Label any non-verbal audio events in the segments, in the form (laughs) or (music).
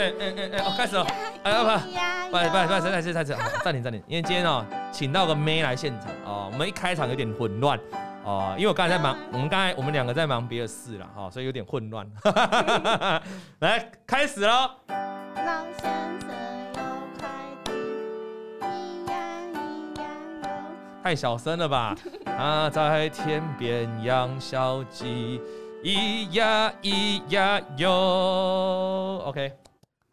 哎哎哎哎，哦，开始了，哎不，不不不不，再次再次，暂停暂停，因为今天哦，请到个妹来现场哦，我们一开场有点混乱哦，因为我刚才在忙，我们刚才我们两个在忙别的事了哈，所以有点混乱。(laughs) 来，开始喽。老先生有快递，咿呀咿呀哟。太小声了吧？他在天边养小鸡，咿呀咿呀哟。OK。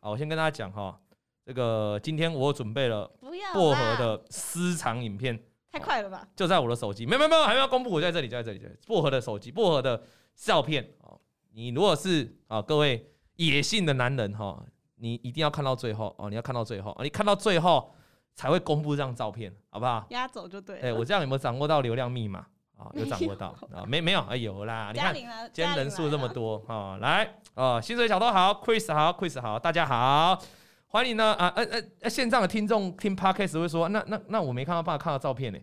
好，我先跟大家讲哈，这个今天我准备了薄荷的私藏影片，太快了吧？就在我的手机，没有没有没有，还没有公布，我在这里，就在这里，薄荷的手机，薄荷的照片哦。你如果是啊，各位野性的男人哈，你一定要看到最后哦，你要看到最后，你看到最后才会公布这张照片，好不好？压轴就对。哎，我这样有没有掌握到流量密码啊？有掌握到啊？没没有？哎有啦，你看今天人数这么多啊，来。哦，薪水小偷好，Chris 好，Chris 好，大家好，欢迎呢啊呃呃呃，线上的听众听 Podcast 会说，那那那我没看到办法看到照片呢，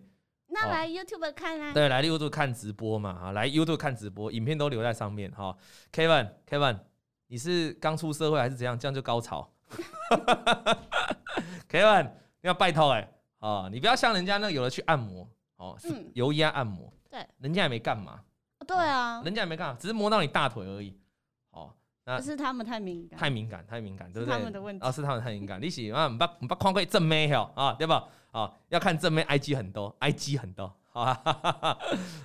那来 YouTube 看啊，对，来 YouTube 看直播嘛，啊，来 YouTube 看直播，影片都留在上面哈。Kevin，Kevin，你是刚出社会还是怎样？这样就高潮？(laughs) Kevin，你要拜托哎，啊，你不要像人家那有的去按摩哦，是油压按摩，对，人家也没干嘛，对啊，人家也没干嘛，只是摸到你大腿而已，哦。那是他们太敏感，太敏感，太敏感，对不对？他们的问题啊，是他们太敏感。你喜欢，不不不，看过正妹哦啊，对吧？啊，要看正妹，IG 很多，IG 很多，好吧？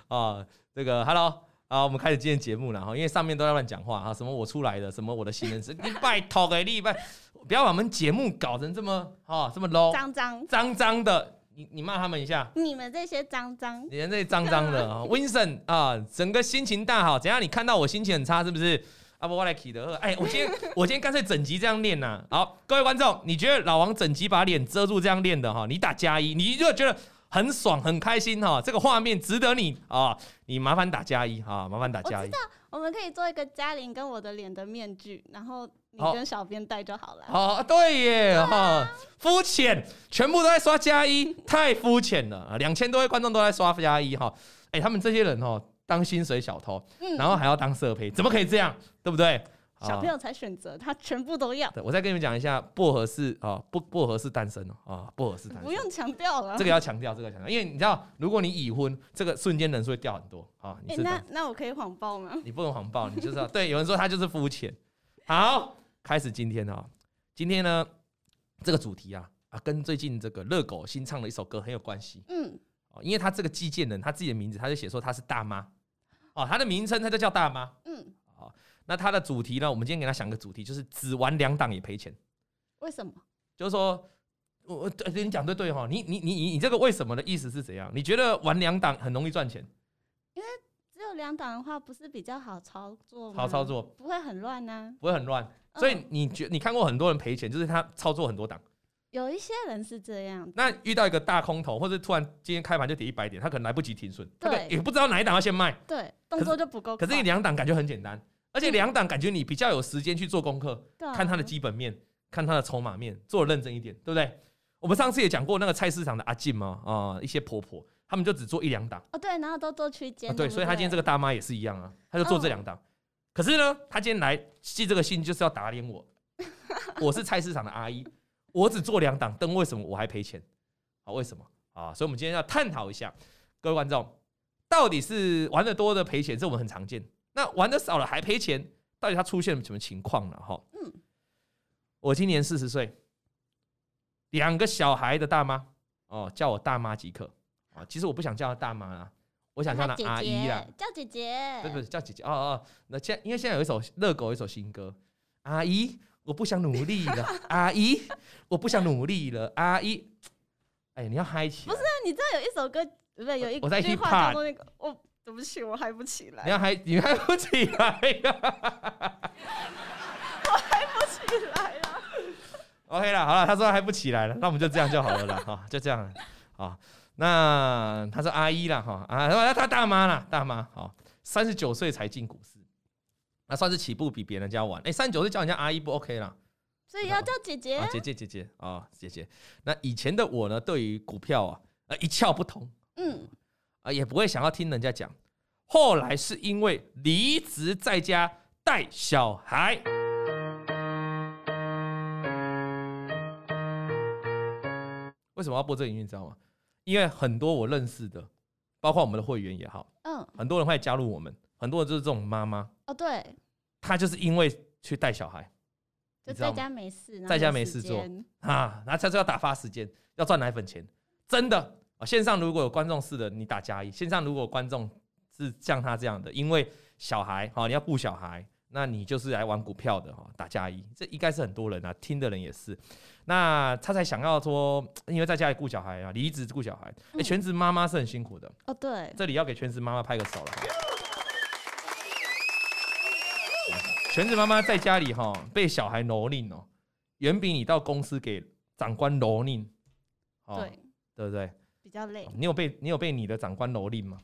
啊，(laughs) 这个 Hello 啊，我们开始今天节目了哈，因为上面都在乱讲话哈，什么我出来的，什么我的新人是，(laughs) 你拜托给你拜，不要把我们节目搞成这么啊，这么 low，脏脏脏脏的，你你骂他们一下，你们这些脏脏，你们这些脏脏的啊，(laughs) Vincent 啊，整个心情大好，怎样？你看到我心情很差是不是？啊不，我来起的。哎，我今天 (laughs) 我今天干脆整集这样练呐。好，各位观众，你觉得老王整集把脸遮住这样练的哈？你打加一，你就觉得很爽很开心哈。这个画面值得你啊，你麻烦打加一哈，麻烦打加一。我知道，我们可以做一个嘉玲跟我的脸的面具，然后你跟小编带就好了。哦，对耶哈，肤浅，全部都在刷加一，(laughs) 太肤浅了啊！两千多位观众都在刷加一哈。哎，他们这些人哦。当薪水小偷，然后还要当色胚，怎么可以这样？对不对？小朋友才选择，他全部都要。我再跟你们讲一下，薄荷是啊，不薄荷是单身哦啊，薄荷是单身。不用强调了，这个要强调，这个强调，因为你知道，如果你已婚，这个瞬间人数会掉很多啊。你那那我可以谎报吗？你不能谎报，你就知道。对，有人说他就是肤浅。好，开始今天啊，今天呢，这个主题啊啊，跟最近这个热狗新唱的一首歌很有关系。嗯，哦因为他这个寄件人，他自己的名字，他就写说他是大妈。哦，他的名称他就叫大妈。嗯，好，那他的主题呢？我们今天给他想个主题，就是只玩两档也赔钱。为什么？就是说，我我对你讲对对哈，你你你你你这个为什么的意思是怎样？你觉得玩两档很容易赚钱？两档的话，不是比较好操作吗？好操作，不会很乱呢？不会很乱，所以你觉你看过很多人赔钱，就是他操作很多档。有一些人是这样，那遇到一个大空头，或者突然今天开盘就跌一百点，他可能来不及停损，对，也不知道哪一档要先卖，对，动作就不够。可是你两档感觉很简单，而且两档感觉你比较有时间去做功课，看它的基本面，看它的筹码面，做得认真一点，对不对？我们上次也讲过那个菜市场的阿静嘛，啊，一些婆婆，他们就只做一两档，哦，对，然后都做区间，对，所以他今天这个大妈也是一样啊，他就做这两档。可是呢，他今天来寄这个信就是要打脸我，(laughs) 我是菜市场的阿姨。我只做两档灯，为什么我还赔钱？啊，为什么啊？所以，我们今天要探讨一下，各位观众，到底是玩的多的赔钱，这我们很常见。那玩的少了还赔钱，到底他出现了什么情况呢？哈，嗯，我今年四十岁，两个小孩的大妈哦，叫我大妈即可啊。其实我不想叫她大妈啊，我想叫她阿姨啦，叫姐姐，不不是叫姐姐哦哦。那现因为现在有一首热狗，有一首新歌，阿姨。我不想努力了，阿姨，我不想努力了，阿姨。哎，你要嗨起来！不是啊，你知道有一首歌，不是有一句话叫做那个，我对不起，我嗨不起来。你要嗨，你嗨不起来呀！(laughs) 我嗨不起来了。OK 了，好了，他说嗨不起来了，那我们就这样就好了啦，哈，就这样啊。那她是阿姨啦，哈啊，那她大妈啦，大妈，好，三十九岁才进股市，那算是起步比别人家晚。哎、欸，三十九岁叫人家阿姨不 OK 啦，所以要叫姐姐，姐姐姐姐啊，姐姐。那以前的我呢，对于股票啊，呃，一窍不通，嗯，啊，也不会想要听人家讲。后来是因为离职在家带小孩。为什么要播这个音乐？你知道吗？因为很多我认识的，包括我们的会员也好，嗯，很多人会加入我们，很多人就是这种妈妈哦，对，她就是因为去带小孩，就在家没事，在家没事做啊，然后她就要打发时间，要赚奶粉钱，真的啊！线上如果有观众是的，你打加一；线上如果有观众是像她这样的，因为小孩好，你要顾小孩。那你就是来玩股票的哈，打加一，这应该是很多人啊，听的人也是。那他才想要说，因为在家里顾小孩啊，离职顾小孩，哎、全职妈妈是很辛苦的哦。对，这里要给全职妈妈拍个手了。全职妈妈在家里哈，被小孩蹂躏哦，远比你到公司给长官蹂躏，对，对不对？比较累。你有被你有被你的长官蹂躏吗？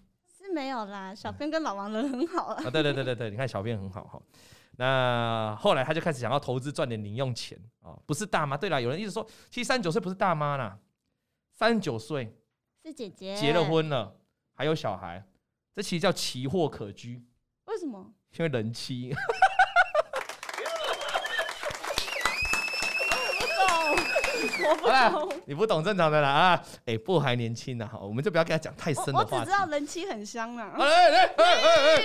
没有啦，小编跟老王人很好啊。对对对对对，你看小编很好哈。那后来他就开始想要投资赚点零用钱啊，不是大妈。对了，有人一直说，其实三十九岁不是大妈啦，三十九岁是姐姐，结了婚了，还有小孩，这其实叫奇货可居。为什么？因为人妻。好你不懂正常的啦啊！哎、欸，不还年轻呢，我们就不要跟他讲太深的话题。我只知道人妻很香啊。哎哎哎哎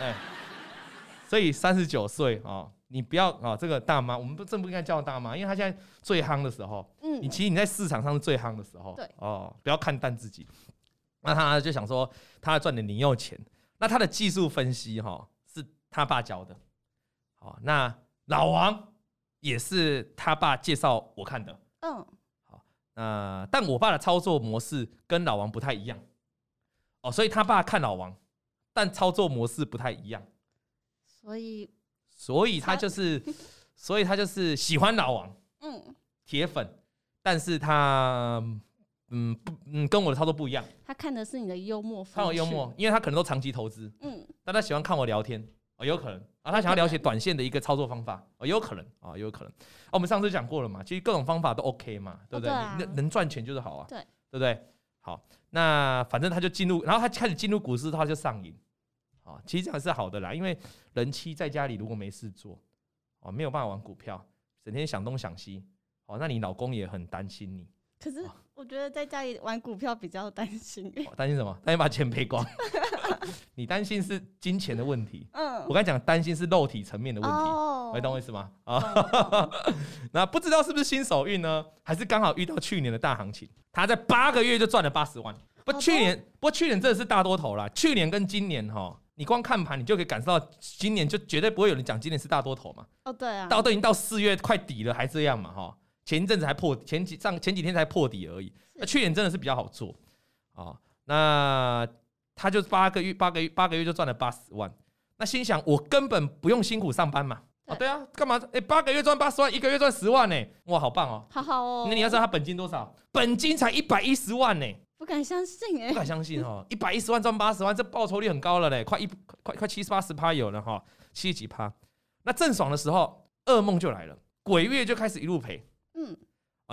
哎！所以三十九岁啊，你不要啊，这个大妈，我们不真不应该叫大妈，因为她现在最夯的时候。嗯。你其实你在市场上是最夯的时候。对。哦，不要看淡自己。那他就想说，他要赚点零用钱。那他的技术分析哈，是他爸教的。好，那老王。也是他爸介绍我看的，嗯，好，呃，但我爸的操作模式跟老王不太一样，哦，所以他爸看老王，但操作模式不太一样，所以，所以他就是，(laughs) 所以他就是喜欢老王，嗯，铁粉，但是他，嗯不，嗯，跟我的操作不一样，他看的是你的幽默，看我幽默，因为他可能都长期投资，嗯，但他喜欢看我聊天。哦，有可能啊，他想要了解短线的一个操作方法，哦，有可能啊，有可能。哦，我们上次讲过了嘛，其实各种方法都 OK 嘛，对不对？能能赚钱就是好啊，对，对不对？好，那反正他就进入，然后他开始进入股市，他就上瘾。啊，其实这样是好的啦，因为人妻在家里如果没事做，哦，没有办法玩股票，整天想东想西，哦，那你老公也很担心你。可是我觉得在家里玩股票比较担心。担心什么？担心把钱赔光。(laughs) 你担心是金钱的问题。嗯。我刚才讲担心是肉体层面的问题。哦。你懂我意思吗？啊。(laughs) 那不知道是不是新手运呢？还是刚好遇到去年的大行情？他在八个月就赚了八十万。不，去年不过去年真的是大多头啦。去年跟今年哈，你光看盘你就可以感受到，今年就绝对不会有人讲今年是大多头嘛。哦，对啊。到都已经到四月快底了，还这样嘛哈。前一阵子还破前几上前几天才破底而已，那去年真的是比较好做啊。那他就八个月八个月八个月就赚了八十万，那心想我根本不用辛苦上班嘛。啊，对啊，干嘛？哎，八个月赚八十万，一个月赚十万呢？哇，好棒哦！好好哦。那你要知道他本金多少？本金才一百一十万呢。不敢相信哎，不敢相信哈，一百一十万赚八十万，这报酬率很高了嘞，快一快快七十八十趴有了哈，七十几趴。那郑爽的时候，噩梦就来了，鬼月就开始一路赔。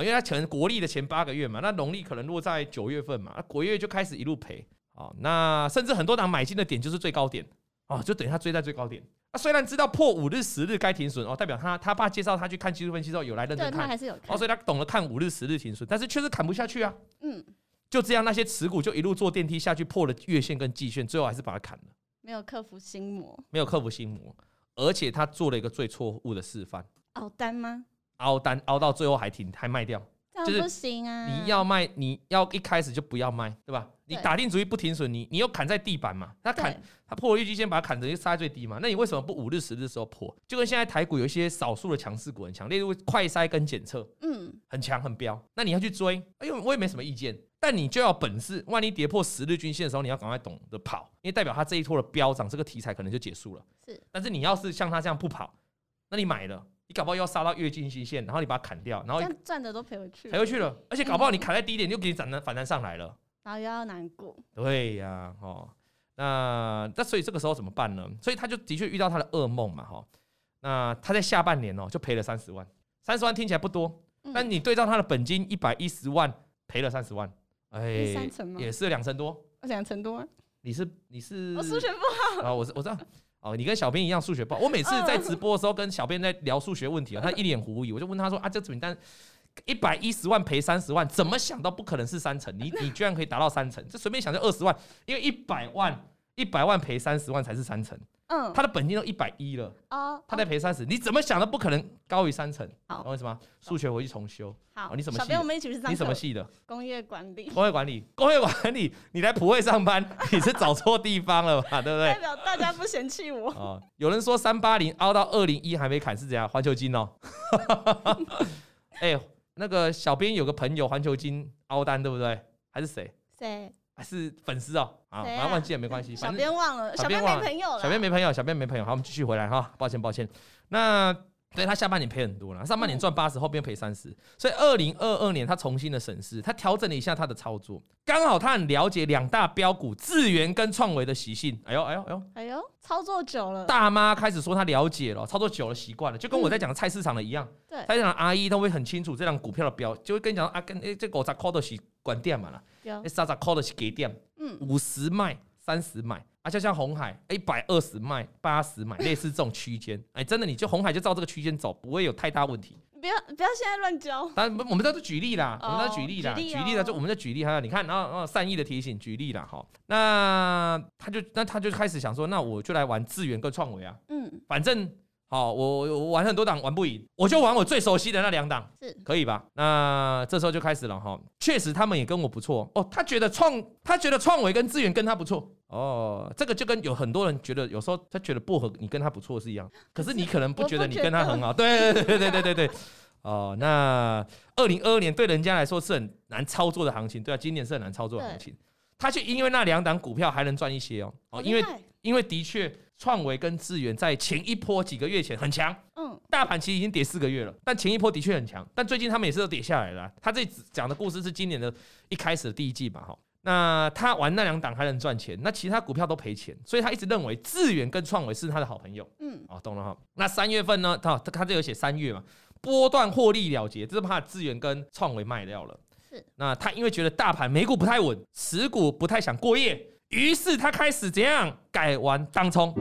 因为他可能国历的前八个月嘛，那农历可能落在九月份嘛，那国月就开始一路赔啊。那甚至很多档买进的点就是最高点啊，就等于他追在最高点。啊，虽然知道破五日、十日该停损哦，代表他他爸介绍他去看技术分析之后有来认真看，还是有哦，所以他懂得看五日、十日停损，但是确实砍不下去啊。嗯，就这样那些持股就一路坐电梯下去破了月线跟季线，最后还是把它砍了。没有克服心魔，没有克服心魔，而且他做了一个最错误的示范。熬单吗？凹单凹到最后还停还卖掉，就是不行啊！你要卖，你要一开始就不要卖，对吧？你打定主意不停损，你你又砍在地板嘛？他砍他破了预期线，把它砍成就杀在最低嘛？那你为什么不五日十日的时候破？就跟现在台股有一些少数的强势股很强，例如快筛跟检测，嗯，很强很飙。那你要去追，哎呦，我也没什么意见，但你就要本事，万一跌破十日均线的时候，你要赶快懂得跑，因为代表它这一波的飙涨，这个题材可能就结束了。是，但是你要是像他这样不跑，那你买了。你搞不好要杀到月均线，然后你把它砍掉，然后赚的都赔回去，赔回去了。而且搞不好你砍在低点，又给你反弹反弹上来了，然后又要难过。对呀，哦，那那所以这个时候怎么办呢？所以他就的确遇到他的噩梦嘛，哈。那他在下半年哦，就赔了三十万，三十万听起来不多，但你对照他的本金一百一十万，赔了三十万，哎，三成吗也是两成多，两成多。啊你是你是我数学不好啊，我我知道。哦，你跟小编一样数学不好。我每次在直播的时候跟小编在聊数学问题啊，他一脸狐疑，我就问他说啊，这个饼单一百一十万赔三十万，怎么想到不可能是三成。你你居然可以达到三成，这随便想就二十万，因为一百万一百万赔三十万才是三成。嗯，他的本金都一百一了，哦，他在赔三十，你怎么想都不可能高于三成。好，为什么？数学回去重修。好，你什么？小编我们一起去上。你什么系的？工业管理。工业管理，工业管理，你来普惠上班，(laughs) 你是找错地方了吧？(laughs) 对不对？代表大家不嫌弃我。哦，有人说三八零凹到二零一还没砍是怎样？环球金哦。(laughs) 哎，那个小编有个朋友环球金凹单对不对？还是谁？谁？还是粉丝哦，啊，反正忘记也没关系。小编忘了，小编没朋友了。小编没朋友，小编没朋友。好，我们继续回来哈，抱歉抱歉。那对他下半年赔很多了，上半年赚八十，后边赔三十，所以二零二二年他重新的审视，他调整了一下他的操作，刚好他很了解两大标股智源跟创维的习性。哎呦哎呦哎呦哎呦，操作久了，大妈开始说他了解了，操作久了习惯了，就跟我在讲的菜市场的一样。对，菜市场阿姨都会很清楚这张股票的标，就会跟你讲啊，跟哎这五十块都是关店嘛啦，三十块都是给店，嗯，五十卖。三十买，而且像红海一百二十卖，八十买，(laughs) 类似这种区间，哎，真的你就红海就照这个区间走，不会有太大问题。不要不要现在乱教。当然我们都是举例啦，我们都举例啦，举例啦就我们在举例，还有你看，然后然后善意的提醒，举例啦。哈。那他就那他就开始想说，那我就来玩智源跟创维啊，嗯，反正。好，我我玩很多档玩不赢，我就玩我最熟悉的那两档，是可以吧？那这时候就开始了哈，确实他们也跟我不错哦。他觉得创，他觉得创维跟资源跟他不错哦。这个就跟有很多人觉得有时候他觉得薄荷你跟他不错是一样，(laughs) 可是你可能不觉得你跟他很好。对对对对对对对。(laughs) 哦，那二零二二年对人家来说是很难操作的行情，对啊，今年是很难操作的行情。他却因为那两档股票还能赚一些哦哦，因为因为的确。创维跟智源在前一波几个月前很强，嗯，大盘其实已经跌四个月了，但前一波的确很强，但最近他们也是都跌下来了。他这讲的故事是今年的一开始的第一季嘛，哈，那他玩那两档还能赚钱，那其他股票都赔钱，所以他一直认为智原跟创维是他的好朋友，嗯，哦，懂了哈。那三月份呢，他他这有写三月嘛，波段获利了结，这是怕智原跟创维卖掉了，是。那他因为觉得大盘美股不太稳，持股不太想过夜。于是他开始怎样改玩当冲？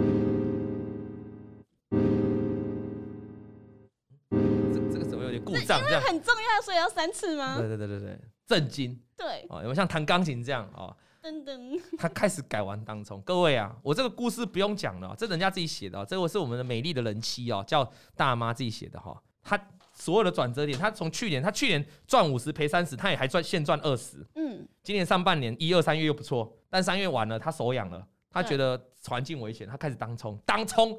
这这个怎么有点故障？这样很重要，所以要三次吗？对对对对对，震惊。对哦，有没有像弹钢琴这样哦？噔噔，他开始改玩当冲。各位啊，我这个故事不用讲了，这人家自己写的，这个是我们的美丽的人妻哦，叫大妈自己写的哈。他所有的转折点，他从去年他去年赚五十赔三十，他也还赚现赚二十。嗯，今年上半年一二三月又不错。但三月完了，他手痒了，他觉得环境危险，他开始当冲。当冲，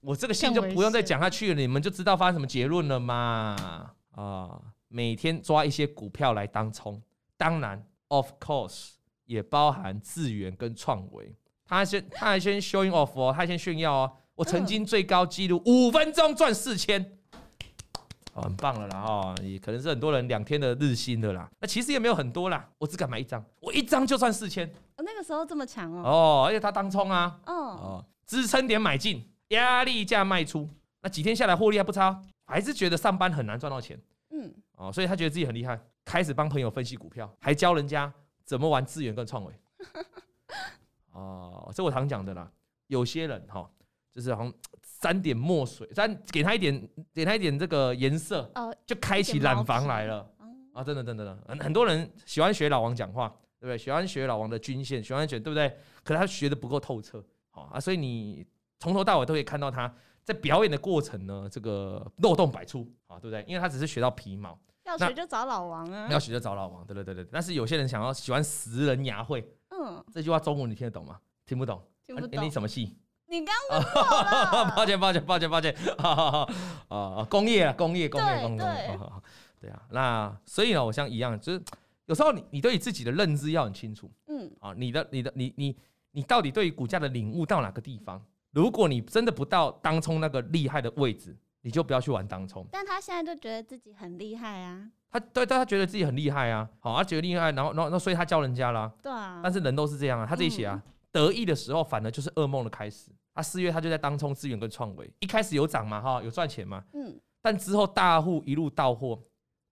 我这个线就不用再讲下去了，你们就知道发生什么结论了嘛？啊，每天抓一些股票来当冲，当然，of course，也包含智源跟创维。他先，他还先 showing off 哦，他还先炫耀哦，我曾经最高纪录五分钟赚四千。哦，很棒了啦！哦，也可能是很多人两天的日薪的啦。那其实也没有很多啦，我只敢买一张，我一张就算四千。哦，那个时候这么强哦。哦，而且他当冲啊。哦。哦，支撑点买进，压力价卖出。那几天下来获利还不差，还是觉得上班很难赚到钱。嗯。哦，所以他觉得自己很厉害，开始帮朋友分析股票，还教人家怎么玩资源跟创维。(laughs) 哦，这我常讲的啦。有些人哈，就是好像。沾点墨水，沾给他一点，给他一点这个颜色，就开启染房来了啊！真的，真的，真的，很很多人喜欢学老王讲话，对不对？喜欢学老王的均线，喜欢学，对不对？可是他学的不够透彻，好啊，所以你从头到尾都可以看到他在表演的过程呢，这个漏洞百出啊，对不对？因为他只是学到皮毛，要学就找老王啊，要学就找老王，对对对对。但是有些人想要喜欢拾人牙慧，嗯，这句话中文你听得懂吗？听不懂，听不懂，你什么系？你刚 (laughs) 刚说了，(laughs) 抱歉抱歉抱歉抱歉，好好 (laughs) 好，啊，工业啊工业工业工业，对。对啊，那所以呢，我像一样，就是有时候你你对你自己的认知要很清楚，嗯，啊，你的你的你你你到底对于股价的领悟到哪个地方？如果你真的不到当冲那个厉害的位置，你就不要去玩当冲。但他现在就觉得自己很厉害啊，他对，但他觉得自己很厉害啊，好，他觉得厉害，然后然后那所以他教人家啦，对啊，但是人都是这样啊，他自己写啊，得意的时候反而就是噩梦的开始。他四月他就在当冲资源跟创维，一开始有涨嘛哈，有赚钱嘛，嗯，但之后大户一路到货，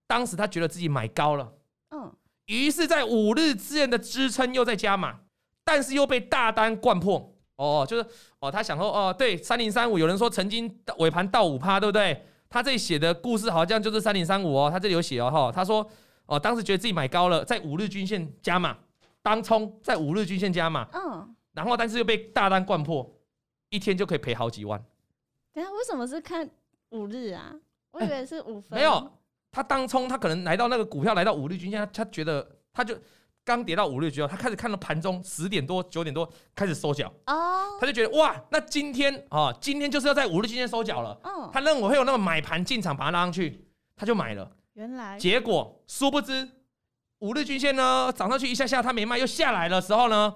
当时他觉得自己买高了，嗯，于是，在五日之前的支撑又在加码，但是又被大单灌破，哦，就是哦，他想说哦，对，三零三五有人说曾经尾盘到五趴，对不对？他这里写的故事好像就是三零三五哦，他这里有写哦哈，他说哦，当时觉得自己买高了，在五日均线加码，当冲在五日均线加码，嗯，然后但是又被大单灌破，一天就可以赔好几万。等下为什么是看五日啊？我以为是五分。没有，他当冲他可能来到那个股票来到五日均线，他他觉得他就。刚跌到五日均线，他开始看到盘中十点多、九点多开始收脚哦，他就觉得哇，那今天啊、哦，今天就是要在五日均线收脚了。嗯，他认为会有那个买盘进场把它拉上去，他就买了。原来，结果殊不知五日均线呢涨上去一下下，他没卖，又下来的时候呢，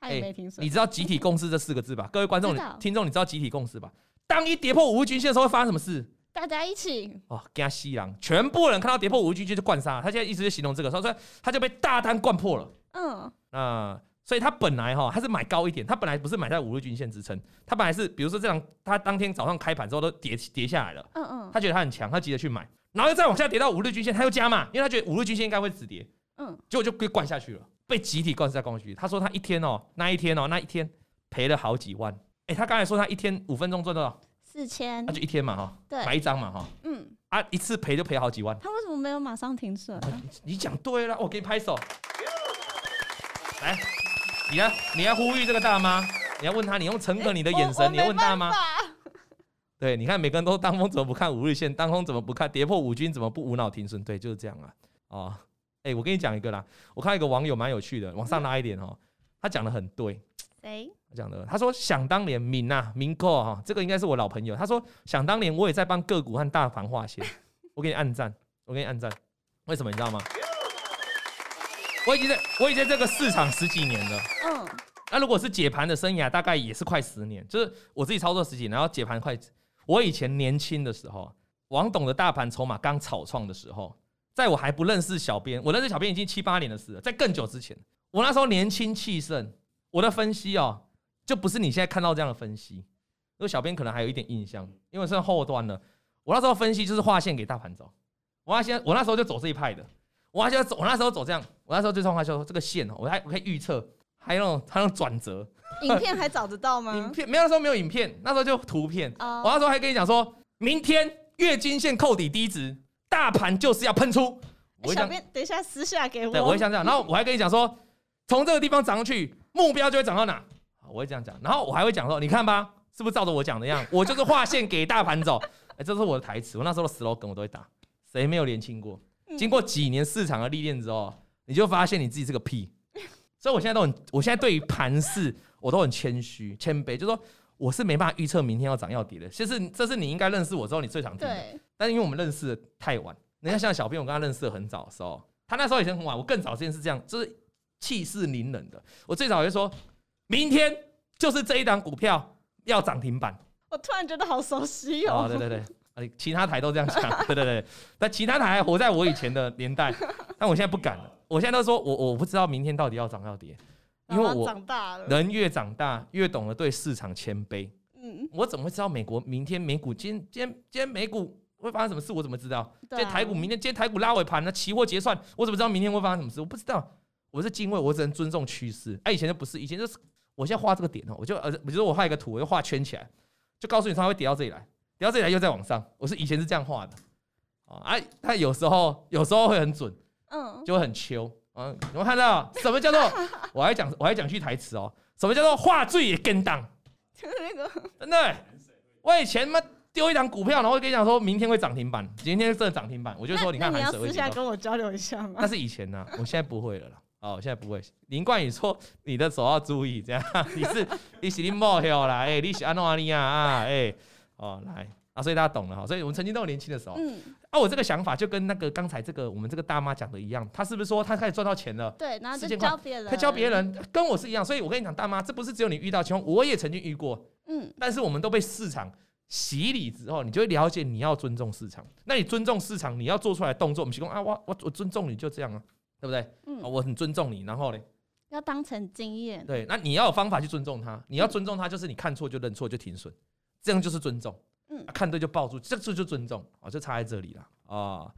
他也没听说。你知道集体共识这四个字吧？(laughs) 各位观众、听众，你知道集体共识吧？当一跌破五日均线的时候，会发生什么事？大家一起哦，跟西洋全部人看到跌破五日均线就灌杀。他现在一直就形容这个，所以说他就被大单灌破了。嗯，啊，所以他本来哈，他是买高一点，他本来不是买在五日均线支撑，他本来是比如说这样，他当天早上开盘之后都跌跌下来了，嗯嗯，他觉得他很强，他急着去买，然后又再往下跌到五日均线，他又加码，因为他觉得五日均线应该会止跌，嗯，结果就被灌下去了，被集体灌下灌下去。他说他一天哦，那一天哦，那一天赔了好几万，哎，他刚才说他一天五分钟赚多少？四千，那就一天嘛哈，对，买一张嘛哈，嗯，啊，一次赔就赔好几万。他为什么没有马上停损？你讲对了，我给你拍手。来，你要你要呼吁这个大妈，你要问他，你用诚恳你的眼神，你要问大妈。对，你看每个人都当风怎么不看五日线？当风怎么不看跌破五均？怎么不无脑停损？对，就是这样啊。哦，哎，我跟你讲一个啦，我看一个网友蛮有趣的，往上拉一点哦，他讲的很对。谁？他讲的，他说想当年明啊，明哥哈，这个应该是我老朋友。他说想当年我也在帮个股和大盘画线，(laughs) 我给你按赞，我给你按赞，为什么你知道吗？我已经在，我已经在这个市场十几年了。嗯，那如果是解盘的生涯，大概也是快十年。就是我自己操作十几年，然后解盘快。我以前年轻的时候，王董的大盘筹码刚草创的时候，在我还不认识小编，我认识小编已经七八年的事了。在更久之前，我那时候年轻气盛，我的分析哦，就不是你现在看到这样的分析。因为小编可能还有一点印象，因为是后端的。我那时候分析就是划线给大盘走。我那现在，我那时候就走这一派的。我那时候走，我那时候走这样，我那时候最痛快就说这个线哦，我还我可以预测，还有那种还有转折。影片还找得到吗？影片没有，那时候没有影片，那时候就图片。Oh. 我那时候还跟你讲说，明天月均线扣底低值，大盘就是要喷出。我小编，等一下私下给我。对，我会像这样，然后我还跟你讲说，从这个地方涨上去，目标就会涨到哪？我会这样讲，然后我还会讲说，你看吧，是不是照着我讲的样？(laughs) 我就是画线给大盘走。哎，这是我的台词，我那时候的 slogan 我都会打。谁没有年轻过？经过几年市场的历练之后，你就发现你自己是个屁。所以我现在都很，我现在对于盘势我都很谦虚、谦卑，就是说我是没办法预测明天要涨要跌的。其实这是你应该认识我之后你最想听的。但是因为我们认识的太晚，人家像小编，我跟他认识的很早的时候，他那时候以前很晚，我更早之前是这样，就是气势凌人的。我最早就说，明天就是这一档股票要涨停板。我突然觉得好熟悉哦。哦，对对对。其他台都这样讲，(laughs) 对对对，但其他台还活在我以前的年代，但我现在不敢了。我现在都说我我不知道明天到底要涨要跌，因为我长大了，人越长大越懂得对市场谦卑。嗯，我怎么会知道美国明天美股今天今天今天美股会发生什么事？我怎么知道？今天台股明天今天台股拉尾盘，那期货结算，我怎么知道明天会发生什么事？我不知道。我是敬畏，我只能尊重趋势。哎，以前就不是，以前就是我现在画这个点哦，我就呃，比如说我画一个图，我就画圈起来，就告诉你它会跌到这里来。跌到这里来又再往上，我是以前是这样画的，啊，哎，但有时候有时候会很准，嗯，就会很秋，嗯，有没有看到什么叫做？我还讲我还讲句台词哦，什么叫做画最也跟当？就是那个真的，我以前嘛丢一档股票，然后跟你讲说明天会涨停板，今天真的涨停板，我就说你看，你要私下跟我交流一下吗？那是以前呢、啊，我现在不会了啦，哦，现在不会。林冠宇说你的手要注意，这样 (laughs) 你是你是你冒险啦，哎，你是安诺阿尼亚啊，哎。哦，来啊，所以大家懂了哈，所以我们曾经都有年轻的时候，嗯，啊，我这个想法就跟那个刚才这个我们这个大妈讲的一样，她是不是说她开始赚到钱了？对，然后就教别人，她教别人，跟我是一样，所以我跟你讲，大妈，这不是只有你遇到情况，我也曾经遇过，嗯，但是我们都被市场洗礼之后，你就会了解你要尊重市场，那你尊重市场，你要做出来的动作，我们提供啊，我我我尊重你就这样啊，对不对？嗯，我很尊重你，然后呢，要当成经验，对，那你要有方法去尊重他，你要尊重他，就是你看错就认错就停损，这样就是尊重。嗯，看对就抱住，这这就尊重啊，就差在这里了啊。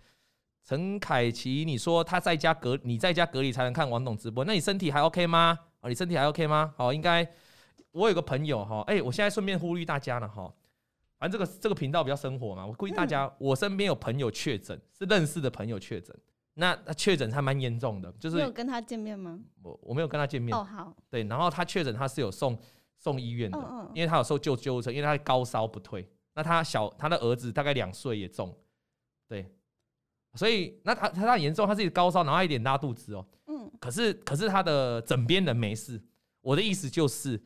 陈凯琪，你说他在家隔，你在家隔离才能看王董直播，那你身体还 OK 吗？啊，你身体还 OK 吗？好，应该我有个朋友哈，哎，我现在顺便呼吁大家了哈，反正这个这个频道比较生活嘛，我估计大家，嗯、我身边有朋友确诊，是认识的朋友确诊，那他确诊还蛮严重的，就是有跟他见面吗？我我没有跟他见面。哦，好。对，然后他确诊，他是有送送医院的，因为他有时候救救护车，因为他高烧不退。那他小他的儿子大概两岁也中，对，所以那他他他很严重，他自己高烧，然后他有点拉肚子哦。嗯。可是可是他的枕边人没事，我的意思就是，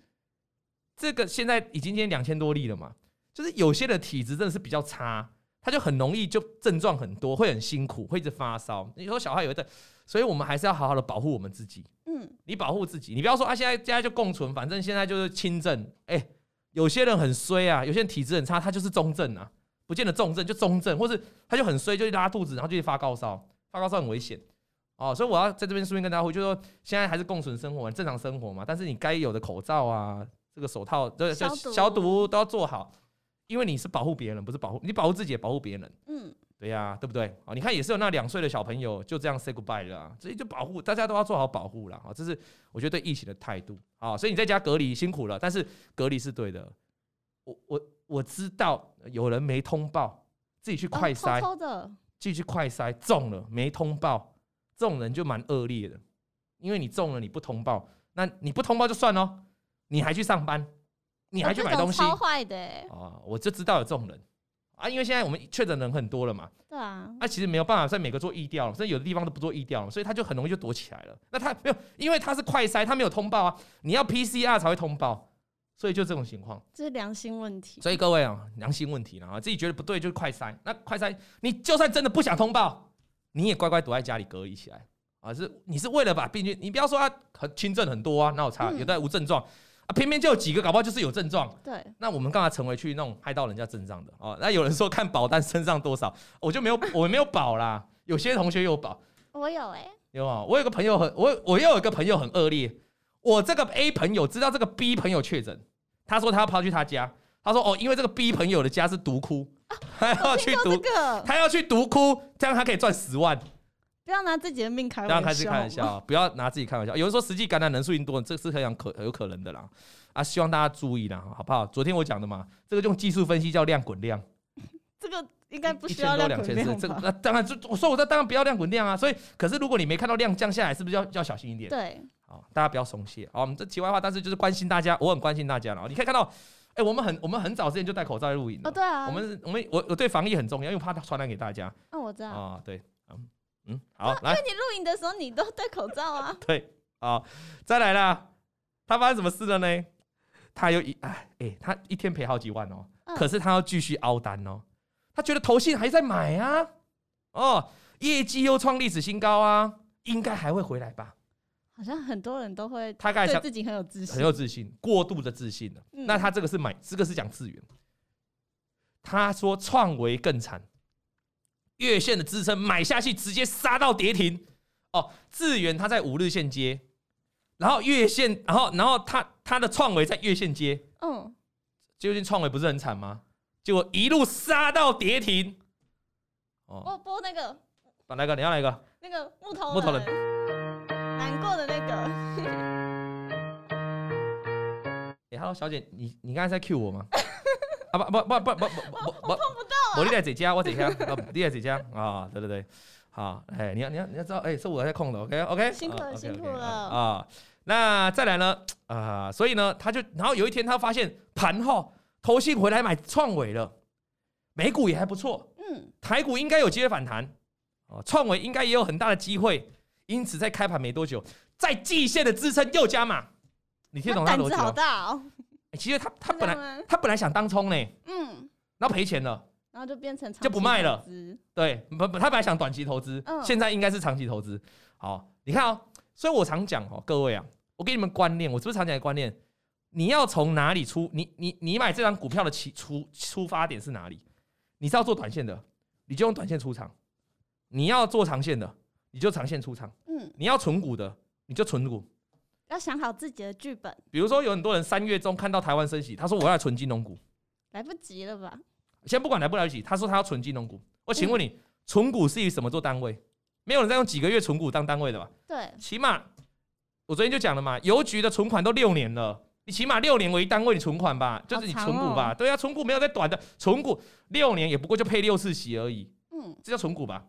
这个现在已经今天两千多例了嘛。就是有些的体质真的是比较差，他就很容易就症状很多，会很辛苦，会一直发烧。你说小孩有一个，所以我们还是要好好的保护我们自己。嗯，你保护自己，你不要说啊，现在现在就共存，反正现在就是轻症。哎，有些人很衰啊，有些人体质很差，他就是中症啊，不见得重症就中症，或是他就很衰，就拉肚子，然后就去发高烧，发高烧很危险哦。所以我要在这边顺便跟大家说，就是说现在还是共存生活，正常生活嘛。但是你该有的口罩啊，这个手套，这消毒消毒都要做好。因为你是保护别人，不是保护你保护自己，也保护别人。嗯，对呀、啊，对不对？啊，你看也是有那两岁的小朋友就这样 say goodbye 了，所以就保护大家都要做好保护了啊！这是我觉得对疫情的态度啊。所以你在家隔离辛苦了，但是隔离是对的。我我我知道有人没通报，自己去快筛，偷偷的自己去快筛中了没通报，这种人就蛮恶劣的。因为你中了你不通报，那你不通报就算了，你还去上班。你还去买东西？超坏的啊！我就知道有这种人啊，因为现在我们确诊人很多了嘛。对啊。那其实没有办法在每个做疫调，所以有的地方都不做疫调，所以他就很容易就躲起来了。那他没有，因为他是快筛，他没有通报啊。你要 PCR 才会通报，所以就这种情况。这是良心问题。所以各位啊，良心问题了啊，自己觉得不对就是快筛。那快筛，你就算真的不想通报，你也乖乖躲在家里隔离起来啊。是，你是为了把病菌，你不要说他很轻症很多啊，那有差，有的无症状。啊，偏偏就有几个，搞不好就是有症状。对，那我们干嘛成为去那种害到人家症状的哦？那有人说看保单身上多少，我就没有，我没有保啦。有些同学有保，我有哎、欸，有啊。我有个朋友很，我我又有一个朋友很恶劣。我这个 A 朋友知道这个 B 朋友确诊，他说他要跑去他家，他说哦，因为这个 B 朋友的家是毒窟，他要去毒，他要去毒窟，这样他可以赚十万。不要拿自己的命开玩笑。不要开始开玩笑，(laughs) 不要拿自己开玩笑。有人说实际感染人数已经多了，这是很可有可能的啦。啊，希望大家注意啦，好不好？昨天我讲的嘛，这个用技术分析叫量滚量。这个应该不需要量滚量。这个那当然，就我说我这当然不要量滚量啊。所以，可是如果你没看到量降下来，是不是要要小心一点？对。好，大家不要松懈。好，我们这题外话，但是就是关心大家，我很关心大家了。你可以看到，哎，我们很我们很早之前就戴口罩在录影。哦，对啊。我们我们我我对防疫很重要，因为怕它传染给大家。哦，我知道。啊，对。嗯，(laughs) 好，啊、来，因为你录影的时候你都戴口罩啊。(laughs) 对，好，再来啦。他发生什么事了呢？他又一哎哎，他一天赔好几万哦，嗯、可是他要继续凹单哦。他觉得投信还在买啊，哦，业绩又创历史新高啊，应该还会回来吧？好像很多人都会，他刚才自己很有自信，很有自信，过度的自信了。嗯、那他这个是买，这个是讲资源。他说创维更惨。月线的支撑买下去，直接杀到跌停哦。智原它在五日线接，然后月线，然后然后它它的创维在月线接，嗯，究竟创维不是很惨吗？结果一路杀到跌停。哦，播播那个，把那个？你要哪一个？那个木头木头人，难过的那个。哎，(laughs) Hello，小姐，你你刚才在 cue 我吗？(laughs) 啊不不不不不 (laughs) 不碰不到，我你在这家，我这家，你也在这家啊，对对对，好，哎，你要你要你要知道，哎，是我在控的，OK OK，辛苦了辛苦了。啊，那再来呢啊，所以呢，他就然后有一天他发现盘后投信回来买创伟了，美股也还不错，嗯，台股应该有机会反弹，哦，创伟应该也有很大的机会，因此在开盘没多久，在季线的支撑又加码，你听懂他逻辑？胆子好大哦。其实他他本来他本来想当冲呢，嗯，然后赔钱了，然后就变成就不卖了，对，不不，他本来想短期投资，嗯，现在应该是长期投资。好，你看哦，所以我常讲哦，各位啊，我给你们观念，我是不是常讲的观念？你要从哪里出？你你你买这张股票的起出出发点是哪里？你是要做短线的，你就用短线出场；你要做长线的，你就长线出场。嗯，你要存股的，你就存股。要想好自己的剧本。比如说，有很多人三月中看到台湾升息，他说我要存金融股，来不及了吧？先不管来不来得及，他说他要存金融股。我请问你，存股是以什么做单位？没有人再用几个月存股当单位的吧？对，起码我昨天就讲了嘛，邮局的存款都六年了，你起码六年为一单位，你存款吧，就是你存股吧。对啊，存股没有在短的，存股六年也不过就配六次息而已。嗯，这叫存股吧？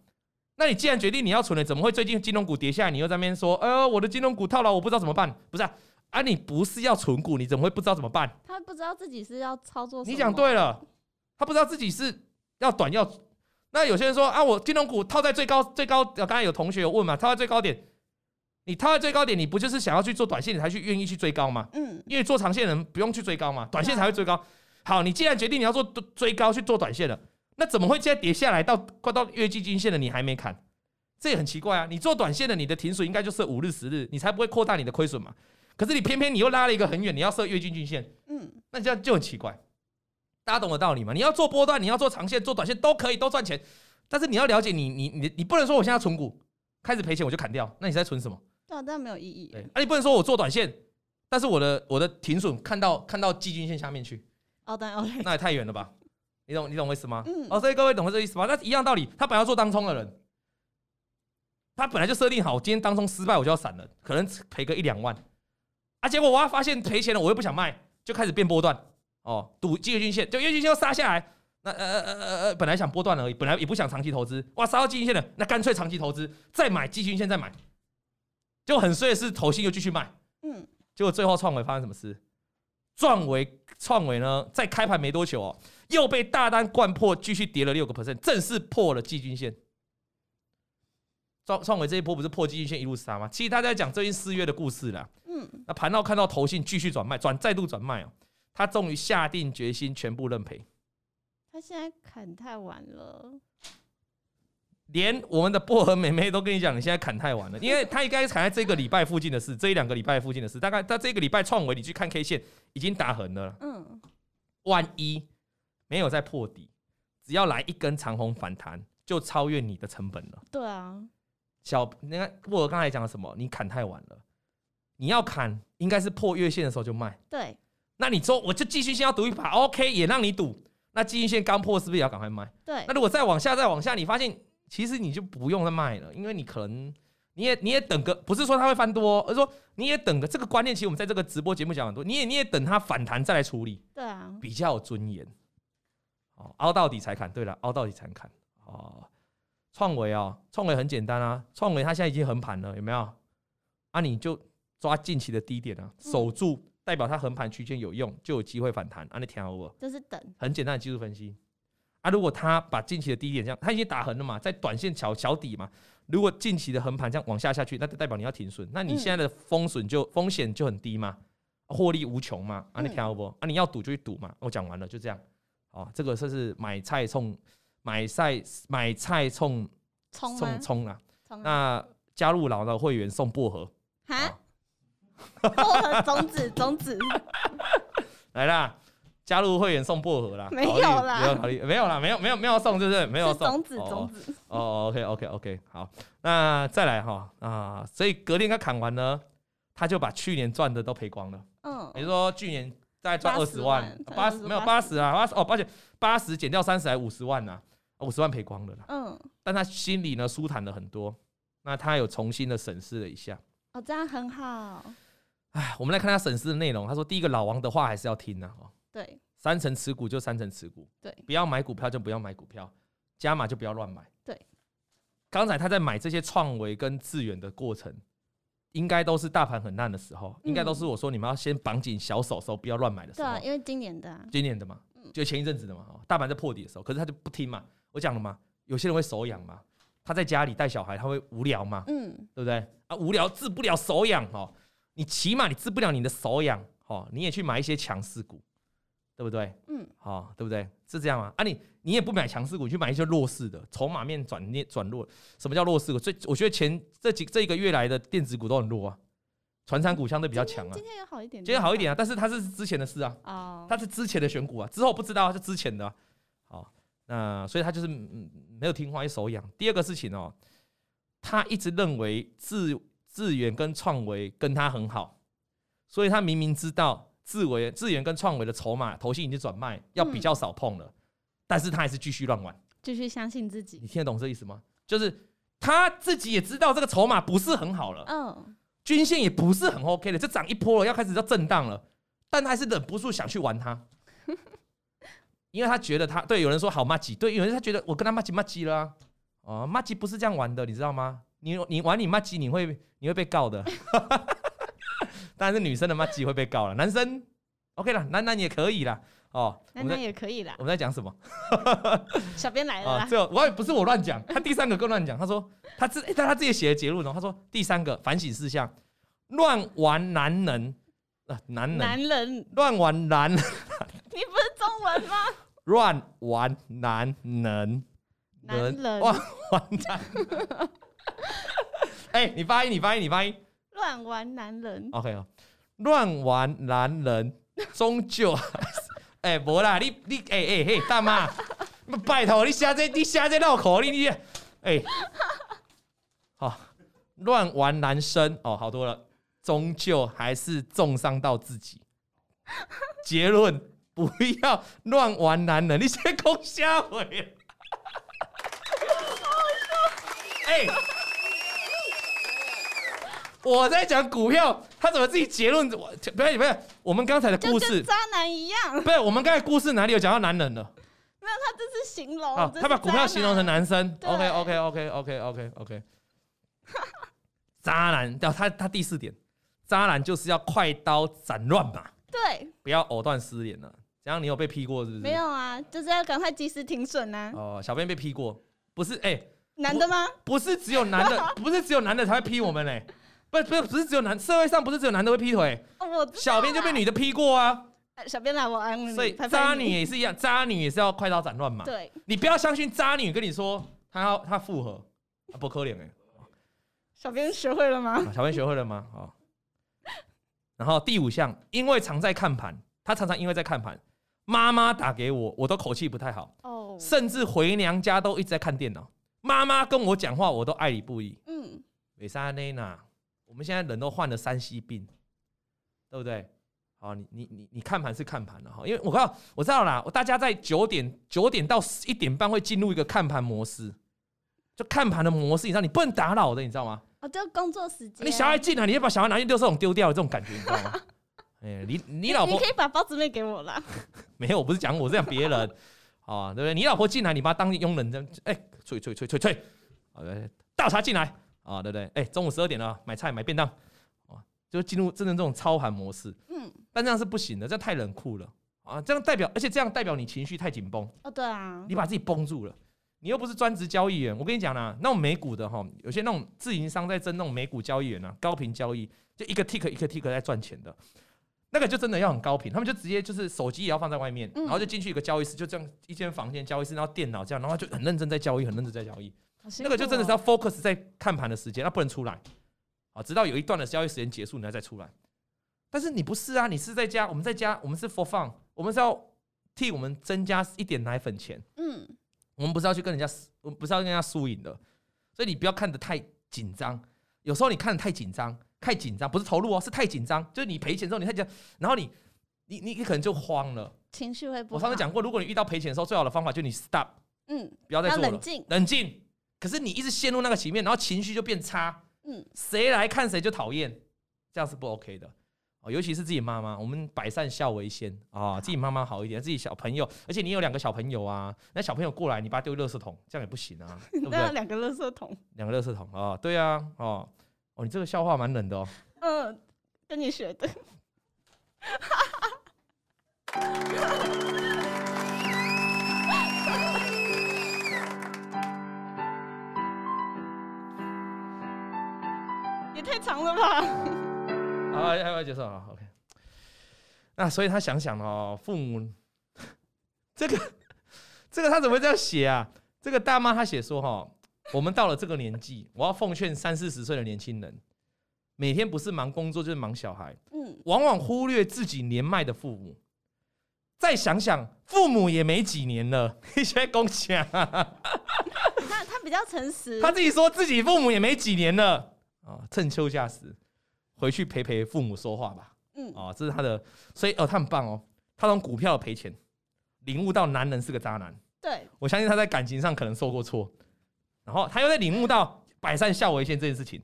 那你既然决定你要存了，怎么会最近金融股跌下来，你又在那边说，哎呦，我的金融股套牢，我不知道怎么办？不是啊，啊，你不是要存股，你怎么会不知道怎么办？他不知道自己是要操作。你讲对了，他不知道自己是要短要。那有些人说啊，我金融股套在最高最高，刚才有同学有问嘛，套在最高点，你套在最高点，你不就是想要去做短线，你才去愿意去追高吗？嗯，因为做长线人不用去追高嘛，短线才会追高。好，你既然决定你要做追高去做短线了，那怎么会现在跌下来到快到月季均线了，你还没砍？这也很奇怪啊！你做短线的，你的停损应该就设五日十日，你才不会扩大你的亏损嘛。可是你偏偏你又拉了一个很远，你要设月均均线，嗯，那这样就很奇怪。大家懂的道理吗？你要做波段，你要做长线，做短线都可以，都赚钱。但是你要了解你，你你你你不能说我现在存股开始赔钱我就砍掉，那你在存什么？对啊，这样没有意义。对，啊，你不能说我做短线，但是我的我的停损看到看到季均线下面去。哦，对，OK，那也太远了吧？你懂你懂我意思吗？嗯。哦，所以各位懂这意思吗？那一样道理，他本来要做当冲的人，他本来就设定好，今天当冲失败我就要闪了，可能赔个一两万。啊，结果我要发现赔钱了，我又不想卖，就开始变波段。哦，赌季均线，就月均线要杀下来，那呃呃呃呃呃，本来想波段而已，本来也不想长期投资，哇，杀到季均线了，那干脆长期投资，再买季均线再买，就很衰的是，投信又继续卖，嗯，结果最后创维发生什么事？创维创维呢，在开盘没多久哦，又被大单灌破，继续跌了六个 percent，正式破了季均线。创创维这一波不是破季均线一路杀吗？其实他在讲最近四月的故事啦，嗯，那盘到看到投信继续转卖，转再度转卖哦。他终于下定决心，全部认赔。他现在砍太晚了，连我们的薄荷妹妹都跟你讲，你现在砍太晚了，因为他应该砍在这个礼拜附近的事，这一两个礼拜附近的事，大概在这个礼拜创维，你去看 K 线已经打横了。嗯，万一没有再破底，只要来一根长红反弹，就超越你的成本了。对啊，小，你看薄荷刚才讲了什么？你砍太晚了，你要砍应该是破月线的时候就卖。对。那你说我就继续先要赌一把，OK，也让你赌。那基金线刚破，是不是也要赶快卖？对。那如果再往下，再往下，你发现其实你就不用再卖了，因为你可能你也你也等个，不是说它会翻多，而是说你也等个这个观念。其实我们在这个直播节目讲很多，你也你也等它反弹再来处理。对啊。比较有尊严。哦，凹到底才砍。对了，凹到底才砍。哦，创维啊，创维很简单啊，创维它现在已经横盘了，有没有？啊，你就抓近期的低点啊，守住。嗯代表它横盘区间有用，就有机会反弹。啊，你听好不？就是等。很简单的技术分析。啊，如果它把近期的低点这样，它已经打横了嘛，在短线小小底嘛。如果近期的横盘这样往下下去，那就代表你要停损。那你现在的风损就风险就很低嘛，获利无穷嘛。啊，你听好不？啊，你要赌就去赌嘛。我讲完了，就这样。哦，这个算是买菜冲，买菜买菜冲冲冲啊。那加入老的会员送薄荷。哈？薄荷种子种子 (laughs) 来啦！加入会员送薄荷啦，没有啦，没有考虑，没有啦，没有没有没有送，是不是？没有送种子种子。哦，OK OK OK，好，那再来哈啊，所以隔天他砍完呢，他就把去年赚的都赔光了。嗯，也就是说去年大概赚二十万，八十没有八十啊，八十哦，抱歉，八十减掉三十还五十万呐，五十万赔光了啦。嗯，但他心里呢舒坦了很多，那他有重新的审视了一下。哦，这样很好。哎，我们来看他审视的内容。他说：“第一个，老王的话还是要听呐。哦，对，三成持股就三成持股，对，不要买股票就不要买股票，加码就不要乱买。对，刚才他在买这些创维跟致远的过程，应该都是大盘很烂的时候，应该都是我说你们要先绑紧小手手，不要乱买的时候。对，因为今年的，今年的嘛，就前一阵子的嘛，大盘在破底的时候，可是他就不听嘛。我讲了嘛，有些人会手痒嘛，他在家里带小孩，他会无聊嘛，嗯，对不对？啊，无聊治不了手痒哦。”你起码你治不了你的手痒，哦，你也去买一些强势股，对不对？嗯，好，对不对？是这样吗？啊，你你也不买强势股，你去买一些弱势的，筹码面转跌转弱。什么叫弱势股？最我觉得前这几这一个月来的电子股都很弱啊，传产股相对比较强啊。今天也好一点，今天好一点啊，但是它是之前的事啊，哦，它是之前的选股啊，之后不知道是之前的，好，那所以他就是嗯没有听话，一手痒。第二个事情哦，他一直认为自。智远跟创维跟他很好，所以他明明知道智维、智源跟创维的筹码投信已经转卖，要比较少碰了，但是他还是继续乱玩，继续相信自己。你听得懂这意思吗？就是他自己也知道这个筹码不是很好了，嗯，均线也不是很 OK 的，这涨一波了，要开始要震荡了，但他还是忍不住想去玩它，(laughs) 因为他觉得他对有人说好骂鸡，对有人他觉得我跟他骂鸡骂鸡了啊，哦骂鸡不是这样玩的，你知道吗？你你玩你骂鸡你会你会被告的，当然是女生的麻吉会被告了，男生 OK 了，男男也可以啦。哦，男男也可以啦。我们在讲什么？(laughs) 小编来了啦。这我也不是我乱讲，他第三个更乱讲。他说他自但他自己写的结论哦？他说第三个反省事项：乱玩男人啊，男人，男人乱玩男。(laughs) 你不是中文吗？乱玩男人，男人乱玩男。(laughs) 哎，你发音，你发音，你发音。乱玩男人。OK 哦，乱玩男人 (laughs) 终究。哎，无、欸、啦，你你哎哎嘿，大妈，(laughs) 拜托你写这你写这绕口令，你哎，欸、好，乱玩男生哦，好多了，终究还是重伤到自己。结论，不要乱玩男人，你先空下回。(laughs) 哎。我在讲股票，他怎么自己结论？我不要不要，我们刚才的故事跟渣男一样。不是，我们刚才故事哪里有讲到男人了？没有，他这是形容。啊，他把股票形容成男生。OK OK OK OK OK OK。(laughs) 渣男，叫他他第四点，渣男就是要快刀斩乱麻。对，不要藕断丝连了。这样你有被劈过是不是？没有啊，就是要赶快及时停损啊。哦，小编被劈过，不是哎，男的吗？不是只有男的，(laughs) 不是只有男的才会劈我们嘞。不不不是只有男，社会上不是只有男的会劈腿，哦、小编就被女的劈过啊。小编来我安慰你，所以渣女也是一样，渣女也是要快刀斩乱麻。对，你不要相信渣女跟你说她要她复合，啊、不可怜哎。小编学会了吗？啊、小编学会了吗？好。然后第五项，因为常在看盘，他常常因为在看盘，妈妈打给我，我都口气不太好。哦。甚至回娘家都一直在看电脑，妈妈跟我讲话，我都爱理不理。嗯。美莎内娜。我们现在人都患了三 C 病，对不对？好，你你你你看盘是看盘了哈，因为我告诉我知道啦，大家在九点九点到一点半会进入一个看盘模式，就看盘的模式，你知道你不能打扰的，你知道吗？哦，就工作时间。你小孩进来，你要把小孩拿去丢这种丢掉的这种感觉，你知道吗？(laughs) 哎，你你老婆你可以把包子妹给我啦。(laughs) 没有，我不是讲我，是讲别人啊，对不对？你老婆进来，你把她当佣人这样，哎，催催催催催，好的，倒茶进来。啊，对不对？哎，中午十二点了，买菜买便当，啊，就进入真正这种超寒模式。嗯，但这样是不行的，这样太冷酷了啊！这样代表，而且这样代表你情绪太紧绷。哦，对啊，你把自己绷住了，你又不是专职交易员。我跟你讲啦，那种美股的哈，有些那种自营商在争那种美股交易员啊，高频交易，就一个 tick 一个 tick 在赚钱的，那个就真的要很高频，他们就直接就是手机也要放在外面，然后就进去一个交易室，就这样一间房间交易室，然后电脑这样，然后就很认真在交易，很认真在交易。那个就真的是要 focus 在看盘的时间，那不能出来，啊，直到有一段的交易时间结束，你再出来。但是你不是啊，你是在家，我们在家，我们是 for fun，我们是要替我们增加一点奶粉钱。嗯，我们不是要去跟人家，我们不是要跟人家输赢的，所以你不要看得太紧张。有时候你看得太紧张，太紧张不是投入哦，是太紧张，就是你赔钱之后你太紧张，然后你你你你可能就慌了，情绪会不好。我上次讲过，如果你遇到赔钱的时候，最好的方法就是你 stop，嗯，不要再做了，冷静，冷静。可是你一直陷入那个情面，然后情绪就变差。嗯，谁来看谁就讨厌，这样是不 OK 的哦。尤其是自己妈妈，我们百善孝为先啊，自己妈妈好一点，自己小朋友，而且你有两个小朋友啊，那小朋友过来，你把他丢垃圾桶，这样也不行啊，(laughs) 对不对？两个垃圾桶，两个垃圾桶啊，对啊，哦哦，你这个笑话蛮冷的哦。嗯，跟你学的。(laughs) 长了吧？好，要不要结束啊？OK。那所以他想想哦，父母 (laughs) 这个这个他怎么会这样写啊？这个大妈她写说哈，我们到了这个年纪，我要奉劝三四十岁的年轻人，每天不是忙工作就是忙小孩，嗯，往往忽略自己年迈的父母。再想想，父母也没几年了，一些恭喜啊！他他比较诚实，他自己说自己父母也没几年了。啊，趁秋假时回去陪陪父母说话吧。嗯，啊，这是他的，所以哦，他很棒哦。他从股票赔钱，领悟到男人是个渣男。对，我相信他在感情上可能受过挫，然后他又在领悟到百善孝为先这件事情，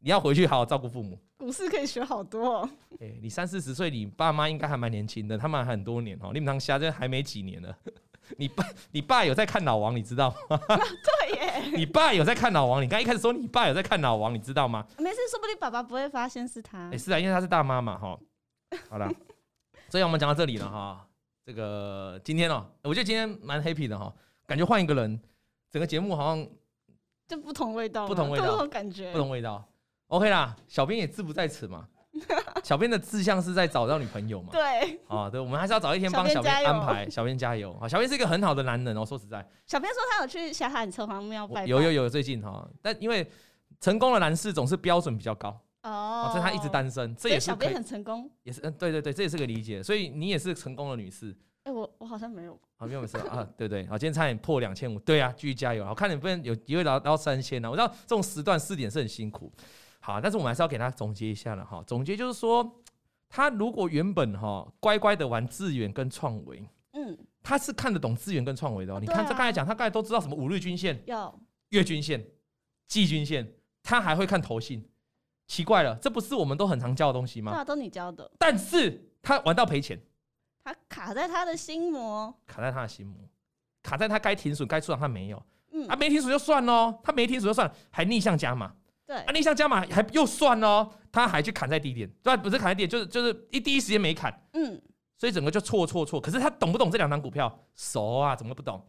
你要回去好好照顾父母。股市可以学好多、哦。哎、欸，你三四十岁，你爸妈应该还蛮年轻的，他们还很多年哦。你们当下这还没几年了。(laughs) 你爸，你爸有在看老王，你知道吗？(laughs) 对耶。(laughs) 你爸有在看老王，你刚一开始说你爸有在看老王，你知道吗？没事，说不定爸爸不会发现是他。哎、欸，是啊，因为他是大妈嘛，哈。好了，所以我们讲到这里了哈。这个今天哦，我觉得今天蛮 happy 的哈，感觉换一个人，整个节目好像就不同味道，不同味道，不同感觉，不同味道。OK 啦，小编也志不在此嘛。(laughs) 小编的志向是在找到女朋友嘛？对，啊，对，我们还是要早一天帮小编安排。小编加油！啊，小编是一个很好的男人哦。说实在，小编说他有去霞海城隍庙拜拜。有有有，最近哈，但因为成功的男士总是标准比较高哦，所以他一直单身，这也是小编很成功，也是嗯，对对对，这也是个理解。所以你也是成功的女士。哎，我我好像没有，好，没有没事啊，对对，好，今天差点破两千五，对啊，继续加油。我，看你不能有机会聊到三千呢。我知道这种时段四点是很辛苦，好，但是我们还是要给他总结一下了哈。总结就是说。他如果原本哈乖乖的玩资源跟创维，嗯，他是看得懂资源跟创维的。你看这刚才讲，他刚才都知道什么五日均线、月均线、季均线，他还会看头信，奇怪了，这不是我们都很常教的东西吗？对啊，都你教的。但是他玩到赔钱，他卡在他的心魔，卡在他的心魔，卡在他该停损该出场他没有，嗯，啊没停损就算喽，他没停损就算，还逆向加码。对啊，逆向加码还又算哦，他还去砍在低点，对，不是砍在低点，就是就是一第一时间没砍，嗯，所以整个就错错错。可是他懂不懂这两档股票？熟啊，怎么不懂？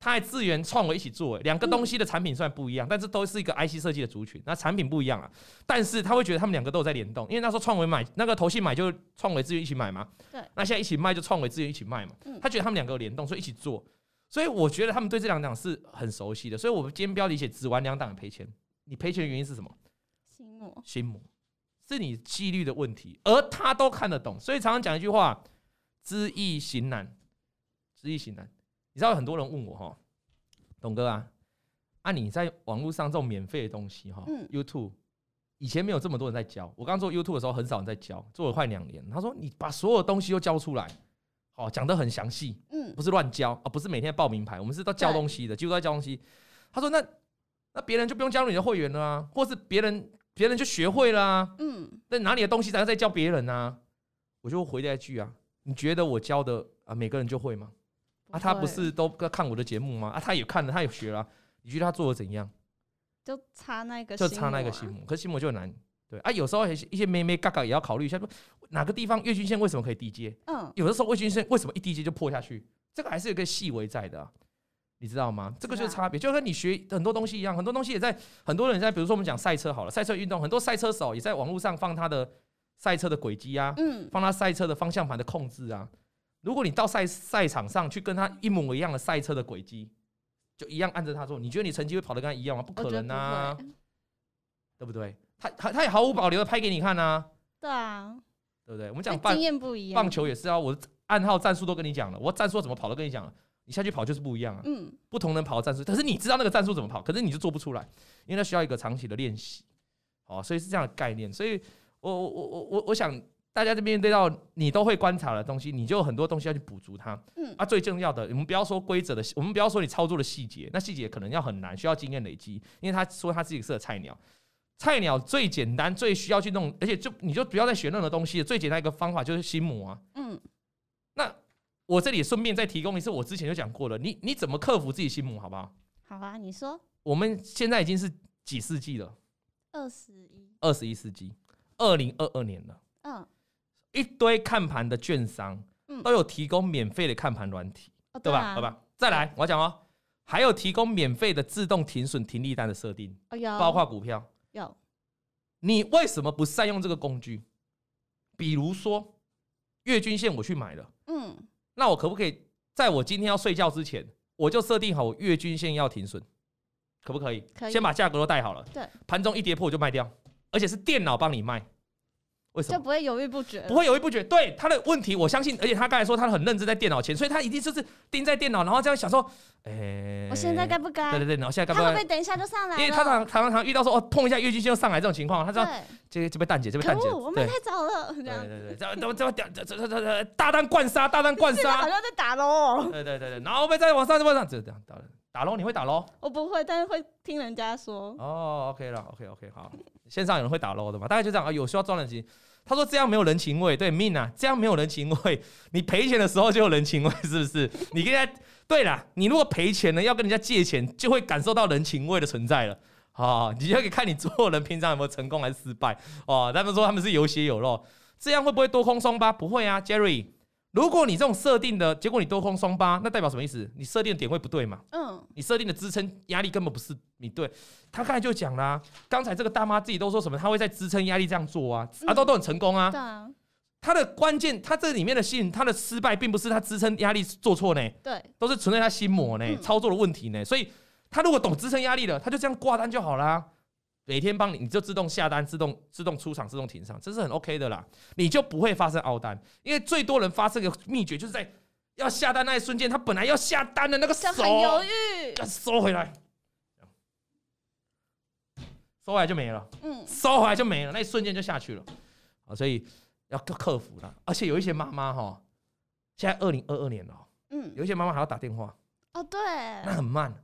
他还智源创维一起做，两个东西的产品虽然不一样，嗯、但是都是一个 IC 设计的族群，那产品不一样啊。但是他会觉得他们两个都有在联动，因为那时候创维买那个投信买就创维资源一起买嘛，对，那现在一起卖就创维资源一起卖嘛，嗯，他觉得他们两个有联动，所以一起做。所以我觉得他们对这两档是很熟悉的。所以我们今天标题写只玩两档赔钱，你赔钱的原因是什么？心魔，心魔是你纪律的问题，而他都看得懂，所以常常讲一句话：知易行难，知易行难。你知道很多人问我哈，董哥啊，啊你在网络上这种免费的东西哈、嗯、，YouTube 以前没有这么多人在教，我刚做 YouTube 的时候很少人在教，做了快两年。他说你把所有东西都教出来，哦讲得很详细，嗯，不是乱教啊，不是每天报名牌，我们是都教东西的，几乎都在教东西。他说那那别人就不用加入你的会员了啊，或是别人。别人就学会了啊，嗯，那拿你的东西，然后再教别人啊，我就回了一句啊，你觉得我教的啊，每个人就会吗？啊，他不是都看我的节目吗？啊，他也看了，他也学了，你觉得他做的怎样？就差那个，就差那个心魔，可是心魔就难，对啊，有时候一些妹妹嘎嘎也要考虑一下，说哪个地方月均线为什么可以低接？嗯，有的时候月均线为什么一低接就破下去？这个还是有个细微在的啊。你知道吗？这个就是差别，就跟你学很多东西一样，很多东西也在很多人在，比如说我们讲赛车好了，赛车运动，很多赛车手也在网络上放他的赛车的轨迹啊，嗯，放他赛车的方向盘的控制啊。如果你到赛赛场上去跟他一模一样的赛车的轨迹，就一样按着他做，你觉得你成绩会跑得跟他一样吗？不可能啊，(laughs) 对不对？他他他也毫无保留的拍给你看啊，对啊，对不对？我们讲棒经验不一样，棒球也是啊，我暗号战术都跟你讲了，我战术怎么跑都跟你讲了。你下去跑就是不一样啊，嗯，不同人跑的战术，但是你知道那个战术怎么跑，可是你就做不出来，因为它需要一个长期的练习，好，所以是这样的概念。所以我我我我我我想大家这边对到你都会观察的东西，你就有很多东西要去补足它，嗯，啊，最重要的，我们不要说规则的，我们不要说你操作的细节，那细节可能要很难，需要经验累积。因为他说他自己是个菜鸟，菜鸟最简单最需要去弄，而且就你就不要再学任何东西，最简单一个方法就是心魔啊，嗯，那。我这里顺便再提供一次，我之前就讲过了，你你怎么克服自己心魔，好不好？好啊，你说。我们现在已经是几世纪了？二十一。二十一世纪，二零二二年了。嗯。一堆看盘的券商，都有提供免费的看盘软体，对吧？好吧。再来，我要讲哦，还有提供免费的自动停损停利单的设定，包括股票。有。你为什么不善用这个工具？比如说，月均线我去买了。嗯。那我可不可以在我今天要睡觉之前，我就设定好我月均线要停损，可不可以？可以。先把价格都带好了。对。盘中一跌破我就卖掉，而且是电脑帮你卖。为什么？就不会犹豫不决。不会犹豫不决。对他的问题，我相信，而且他刚才说他很认真在电脑前，所以他一定就是盯在电脑，然后这样想说，哎、欸，我现在该不该？对对对，然后现在该不该？他会不会等一下就上来？因为他常常常遇到说哦，碰一下月均线就上来这种情况，他说这个这被蛋姐，这被蛋姐，我们太早了。对对对，这这这这这这这大单灌杀，大单灌杀，好像在打喽。对对对对，然后我们再往上，再往上，这这样打了，打喽？你会打喽？我不会，但是会听人家说。哦，OK 了，OK OK，好。线上有人会打喽的嘛？大概就这样啊。有需要装人情，他说这样没有人情味，对命啊，这样没有人情味。(laughs) 你赔钱的时候就有人情味，是不是？你跟人家对啦，你如果赔钱呢，要跟人家借钱，就会感受到人情味的存在了。好，你就可以看你做人平常有没有成功还是失败哦。他们说他们是有血有肉，这样会不会多空双八？不会啊，Jerry。如果你这种设定的结果你多空双八，那代表什么意思？你设定的点位不对嘛？嗯，你设定的支撑压力根本不是你对。他刚才就讲啦，刚才这个大妈自己都说什么？他会在支撑压力这样做啊，啊都都很成功啊。对啊。他的关键，他这里面的信，他的失败并不是他支撑压力做错呢，对，都是存在他心魔呢，操作的问题呢。所以他如果懂支撑压力了，他就这样挂单就好啦。每天帮你，你就自动下单，自动自动出场，自动停上，这是很 OK 的啦。你就不会发生凹单，因为最多人发生的秘诀就是在要下单那一瞬间，他本来要下单的那个手很犹豫，要收回来，收回来就没了。嗯，收回来就没了，那一瞬间就下去了。啊，所以要克服它。而且有一些妈妈哈，现在二零二二年了，嗯，有一些妈妈还要打电话。哦，对，那很慢。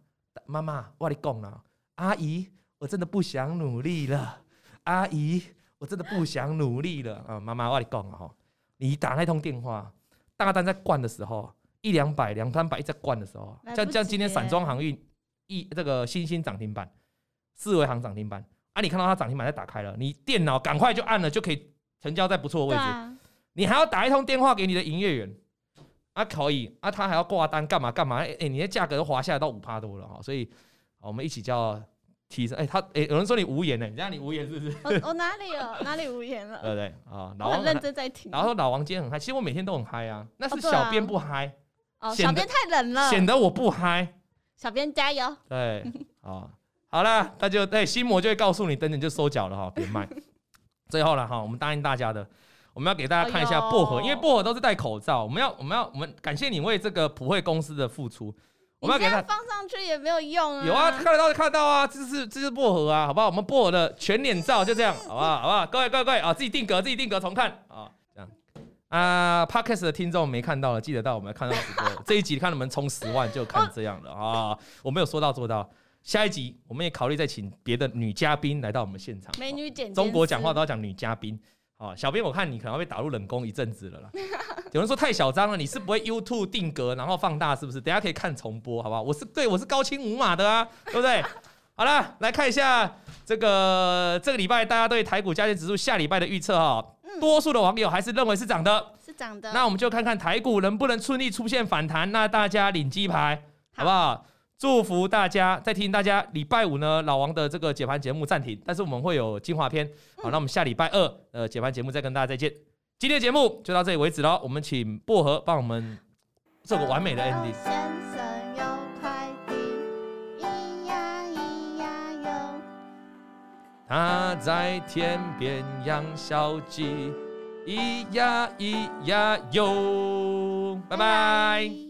妈妈，我跟你讲啦，阿姨。我真的不想努力了，阿姨，我真的不想努力了啊！妈妈，我跟你讲哈，你打那通电话，大单在灌的时候，一两百、两三百一直在灌的时候，像像今天散装航运一这个新兴涨停板，四维行涨停板啊，你看到它涨停板在打开了，你电脑赶快就按了，就可以成交在不错的位置。啊、你还要打一通电话给你的营业员啊，可以啊，他还要挂单干嘛干嘛？哎、欸，你的价格都滑下来到五趴多了哈，所以我们一起叫。提升哎，他哎，有人说你无言呢，你这样你无言是不是？我我哪里有 (laughs) 哪里无言了？对不对啊？老王认真在听。然后说老王今天很嗨，其实我每天都很嗨啊，那是小编不嗨。哦，小编太冷了，显得我不嗨。小编加油。(laughs) 对，啊，好了，那就对心魔就会告诉你，等等就收脚了哈，别卖。最后了哈，我们答应大家的，我们要给大家看一下薄荷，因为薄荷都是戴口罩，我们要我们要我们感谢你为这个普惠公司的付出。我们要给他放上去也没有用啊！有啊，看得到就看得到啊！这是这是薄荷啊，好不好？我们薄荷的全脸照就这样，(laughs) 好不好？好不好？各位各位各位啊，自己定格，自己定格重看啊，这样啊。Podcast 的听众没看到了，记得到我们要看到直播这一集，看能不能冲十万就看这样了啊！我没有说到做到，下一集我们也考虑再请别的女嘉宾来到我们现场，美女剪中国讲话都要讲女嘉宾。哦，小编，我看你可能要被打入冷宫一阵子了啦。(laughs) 有人说太小张了，你是不会 YouTube 定格然后放大是不是？等下可以看重播，好不好？我是对，我是高清无码的啊，对不对？(laughs) 好了，来看一下这个这个礼拜大家对台股加权指数下礼拜的预测哈。多数的网友还是认为是涨的，是涨的。那我们就看看台股能不能顺利出现反弹，那大家领鸡排，好不好？祝福大家！再提醒大家，礼拜五呢，老王的这个解盘节目暂停，但是我们会有精华篇。好，那我们下礼拜二呃解盘节目再跟大家再见。今天的节目就到这里为止了，我们请薄荷帮我们做个完美的 ending。先生有快递，咿呀咿呀哟，他在天边养小鸡，咿呀咿呀哟，拜拜。